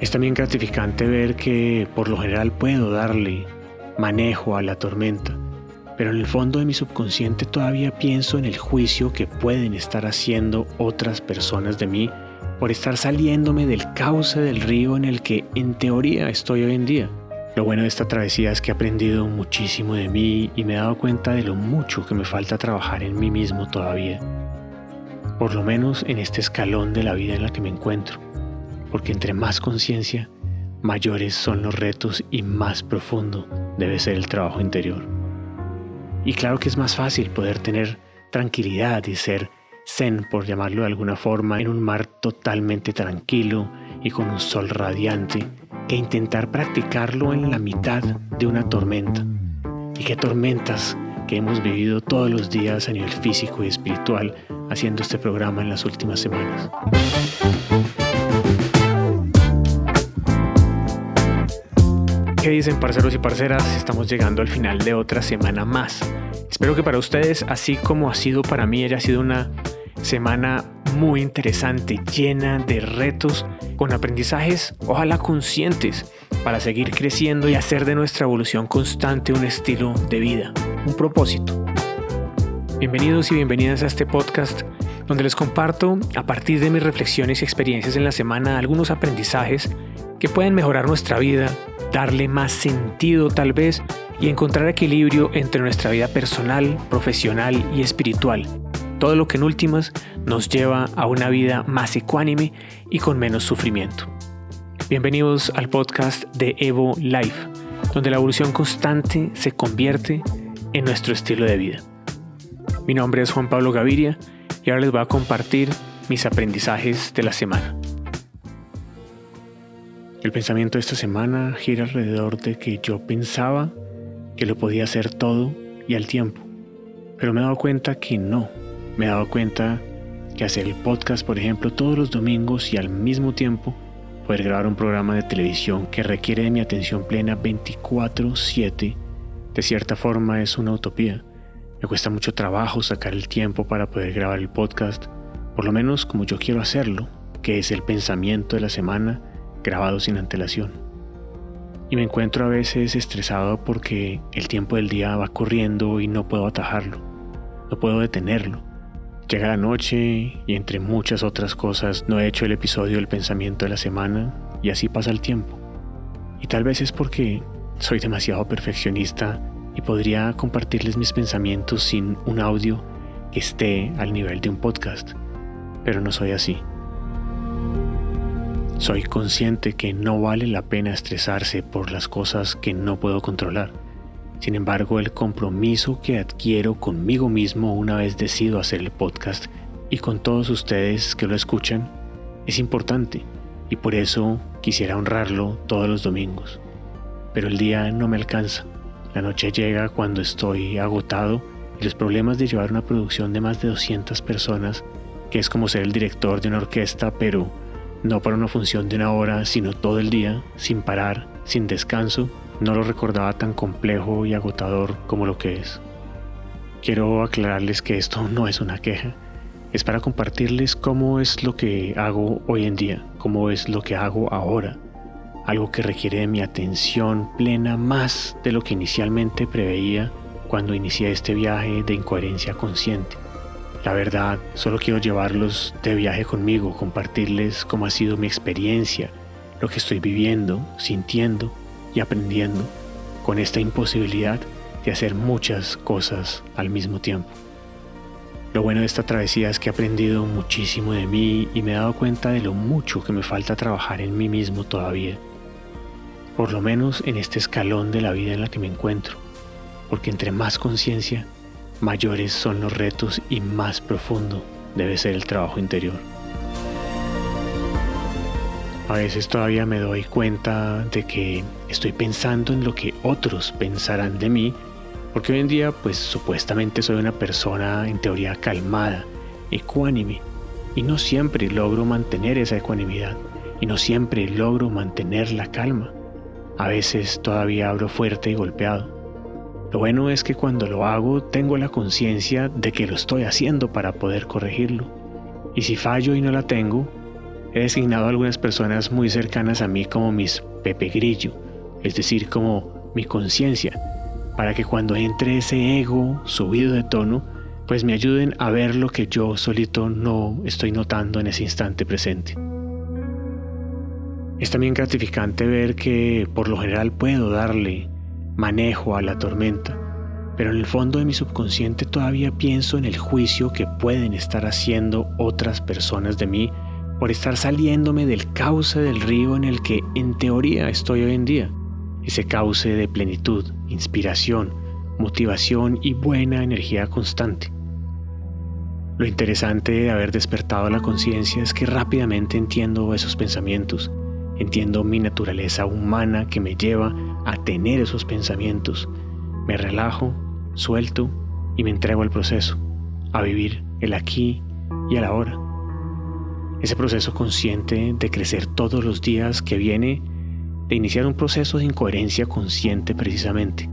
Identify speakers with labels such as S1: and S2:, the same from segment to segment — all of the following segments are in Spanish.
S1: Es también gratificante ver que por lo general puedo darle manejo a la tormenta, pero en el fondo de mi subconsciente todavía pienso en el juicio que pueden estar haciendo otras personas de mí por estar saliéndome del cauce del río en el que en teoría estoy hoy en día. Lo bueno de esta travesía es que he aprendido muchísimo de mí y me he dado cuenta de lo mucho que me falta trabajar en mí mismo todavía. Por lo menos en este escalón de la vida en la que me encuentro. Porque entre más conciencia, mayores son los retos y más profundo debe ser el trabajo interior. Y claro que es más fácil poder tener tranquilidad y ser zen, por llamarlo de alguna forma, en un mar totalmente tranquilo y con un sol radiante, que intentar practicarlo en la mitad de una tormenta. Y qué tormentas que hemos vivido todos los días a nivel físico y espiritual haciendo este programa en las últimas semanas. ¿Qué dicen parceros y parceras? Estamos llegando al final de otra semana más. Espero que para ustedes, así como ha sido para mí, haya sido una semana muy interesante, llena de retos, con aprendizajes, ojalá conscientes, para seguir creciendo y hacer de nuestra evolución constante un estilo de vida, un propósito. Bienvenidos y bienvenidas a este podcast donde les comparto, a partir de mis reflexiones y experiencias en la semana, algunos aprendizajes que pueden mejorar nuestra vida, darle más sentido tal vez y encontrar equilibrio entre nuestra vida personal, profesional y espiritual. Todo lo que en últimas nos lleva a una vida más ecuánime y con menos sufrimiento. Bienvenidos al podcast de Evo Life, donde la evolución constante se convierte en nuestro estilo de vida. Mi nombre es Juan Pablo Gaviria y ahora les voy a compartir mis aprendizajes de la semana. El pensamiento de esta semana gira alrededor de que yo pensaba que lo podía hacer todo y al tiempo, pero me he dado cuenta que no. Me he dado cuenta que hacer el podcast, por ejemplo, todos los domingos y al mismo tiempo poder grabar un programa de televisión que requiere de mi atención plena 24/7, de cierta forma es una utopía. Me cuesta mucho trabajo sacar el tiempo para poder grabar el podcast, por lo menos como yo quiero hacerlo, que es el pensamiento de la semana grabado sin antelación. Y me encuentro a veces estresado porque el tiempo del día va corriendo y no puedo atajarlo, no puedo detenerlo. Llega la noche y entre muchas otras cosas no he hecho el episodio del pensamiento de la semana y así pasa el tiempo. Y tal vez es porque soy demasiado perfeccionista y podría compartirles mis pensamientos sin un audio que esté al nivel de un podcast, pero no soy así. Soy consciente que no vale la pena estresarse por las cosas que no puedo controlar. Sin embargo, el compromiso que adquiero conmigo mismo una vez decido hacer el podcast y con todos ustedes que lo escuchan es importante y por eso quisiera honrarlo todos los domingos. Pero el día no me alcanza. La noche llega cuando estoy agotado y los problemas de llevar una producción de más de 200 personas, que es como ser el director de una orquesta, pero no para una función de una hora, sino todo el día, sin parar, sin descanso, no lo recordaba tan complejo y agotador como lo que es. Quiero aclararles que esto no es una queja, es para compartirles cómo es lo que hago hoy en día, cómo es lo que hago ahora, algo que requiere de mi atención plena más de lo que inicialmente preveía cuando inicié este viaje de incoherencia consciente. La verdad, solo quiero llevarlos de viaje conmigo, compartirles cómo ha sido mi experiencia, lo que estoy viviendo, sintiendo y aprendiendo con esta imposibilidad de hacer muchas cosas al mismo tiempo. Lo bueno de esta travesía es que he aprendido muchísimo de mí y me he dado cuenta de lo mucho que me falta trabajar en mí mismo todavía. Por lo menos en este escalón de la vida en la que me encuentro. Porque entre más conciencia, mayores son los retos y más profundo debe ser el trabajo interior. A veces todavía me doy cuenta de que estoy pensando en lo que otros pensarán de mí, porque hoy en día pues supuestamente soy una persona en teoría calmada, ecuánime, y no siempre logro mantener esa ecuanimidad, y no siempre logro mantener la calma. A veces todavía abro fuerte y golpeado. Lo bueno es que cuando lo hago tengo la conciencia de que lo estoy haciendo para poder corregirlo. Y si fallo y no la tengo, He designado a algunas personas muy cercanas a mí como mis Pepe Grillo, es decir, como mi conciencia, para que cuando entre ese ego subido de tono, pues me ayuden a ver lo que yo solito no estoy notando en ese instante presente. Es también gratificante ver que por lo general puedo darle manejo a la tormenta, pero en el fondo de mi subconsciente todavía pienso en el juicio que pueden estar haciendo otras personas de mí por estar saliéndome del cauce del río en el que en teoría estoy hoy en día, ese cauce de plenitud, inspiración, motivación y buena energía constante. Lo interesante de haber despertado la conciencia es que rápidamente entiendo esos pensamientos, entiendo mi naturaleza humana que me lleva a tener esos pensamientos, me relajo, suelto y me entrego al proceso, a vivir el aquí y el ahora. Ese proceso consciente de crecer todos los días que viene de iniciar un proceso de incoherencia consciente precisamente.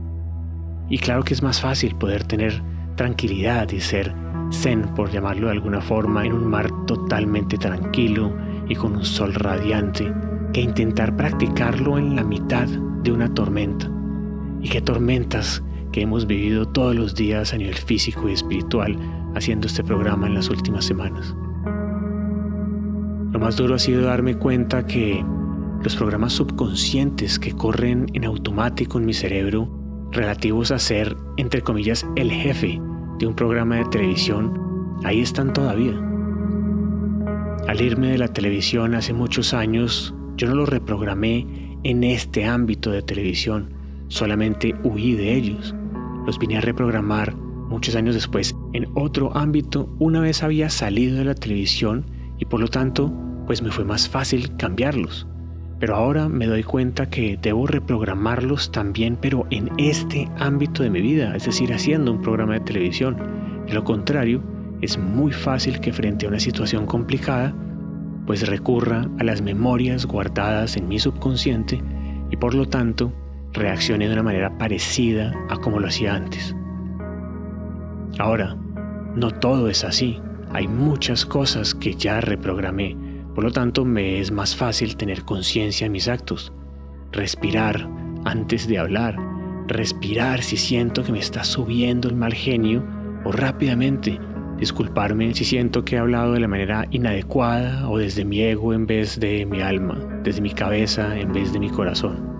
S1: Y claro que es más fácil poder tener tranquilidad y ser zen, por llamarlo de alguna forma, en un mar totalmente tranquilo y con un sol radiante, que intentar practicarlo en la mitad de una tormenta. Y qué tormentas que hemos vivido todos los días a nivel físico y espiritual haciendo este programa en las últimas semanas. Lo más duro ha sido darme cuenta que los programas subconscientes que corren en automático en mi cerebro relativos a ser, entre comillas, el jefe de un programa de televisión, ahí están todavía. Al irme de la televisión hace muchos años, yo no los reprogramé en este ámbito de televisión, solamente huí de ellos. Los vine a reprogramar muchos años después en otro ámbito una vez había salido de la televisión y por lo tanto pues me fue más fácil cambiarlos. Pero ahora me doy cuenta que debo reprogramarlos también, pero en este ámbito de mi vida, es decir, haciendo un programa de televisión. De lo contrario, es muy fácil que frente a una situación complicada, pues recurra a las memorias guardadas en mi subconsciente y por lo tanto reaccione de una manera parecida a como lo hacía antes. Ahora, no todo es así. Hay muchas cosas que ya reprogramé por lo tanto, me es más fácil tener conciencia en mis actos, respirar antes de hablar, respirar si siento que me está subiendo el mal genio o rápidamente disculparme si siento que he hablado de la manera inadecuada o desde mi ego en vez de mi alma, desde mi cabeza en vez de mi corazón.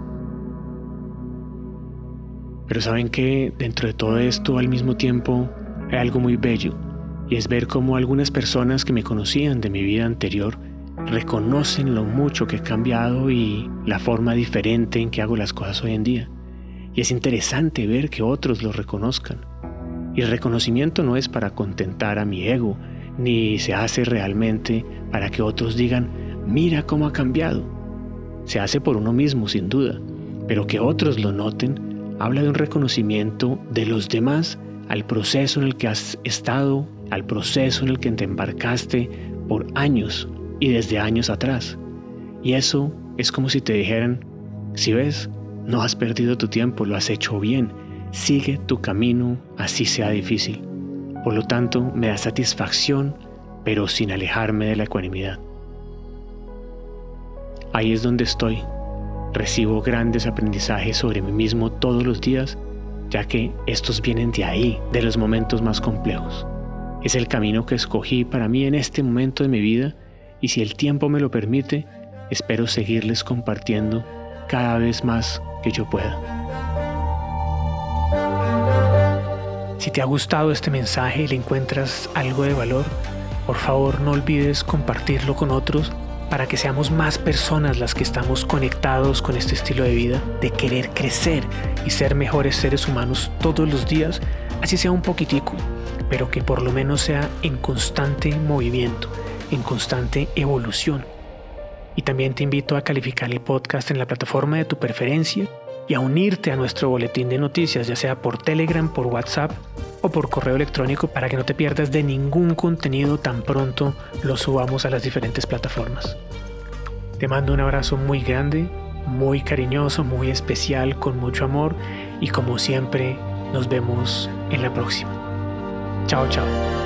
S1: Pero saben que dentro de todo esto al mismo tiempo hay algo muy bello y es ver cómo algunas personas que me conocían de mi vida anterior reconocen lo mucho que he cambiado y la forma diferente en que hago las cosas hoy en día. Y es interesante ver que otros lo reconozcan. Y el reconocimiento no es para contentar a mi ego, ni se hace realmente para que otros digan, mira cómo ha cambiado. Se hace por uno mismo, sin duda, pero que otros lo noten habla de un reconocimiento de los demás al proceso en el que has estado, al proceso en el que te embarcaste por años y desde años atrás. Y eso es como si te dijeran, si ves, no has perdido tu tiempo, lo has hecho bien, sigue tu camino, así sea difícil. Por lo tanto, me da satisfacción, pero sin alejarme de la ecuanimidad. Ahí es donde estoy. Recibo grandes aprendizajes sobre mí mismo todos los días, ya que estos vienen de ahí, de los momentos más complejos. Es el camino que escogí para mí en este momento de mi vida y si el tiempo me lo permite, espero seguirles compartiendo cada vez más que yo pueda. Si te ha gustado este mensaje y le encuentras algo de valor, por favor no olvides compartirlo con otros para que seamos más personas las que estamos conectados con este estilo de vida, de querer crecer y ser mejores seres humanos todos los días, así sea un poquitico, pero que por lo menos sea en constante movimiento en constante evolución. Y también te invito a calificar el podcast en la plataforma de tu preferencia y a unirte a nuestro boletín de noticias, ya sea por Telegram, por WhatsApp o por correo electrónico para que no te pierdas de ningún contenido tan pronto lo subamos a las diferentes plataformas. Te mando un abrazo muy grande, muy cariñoso, muy especial, con mucho amor y como siempre nos vemos en la próxima. Chao, chao.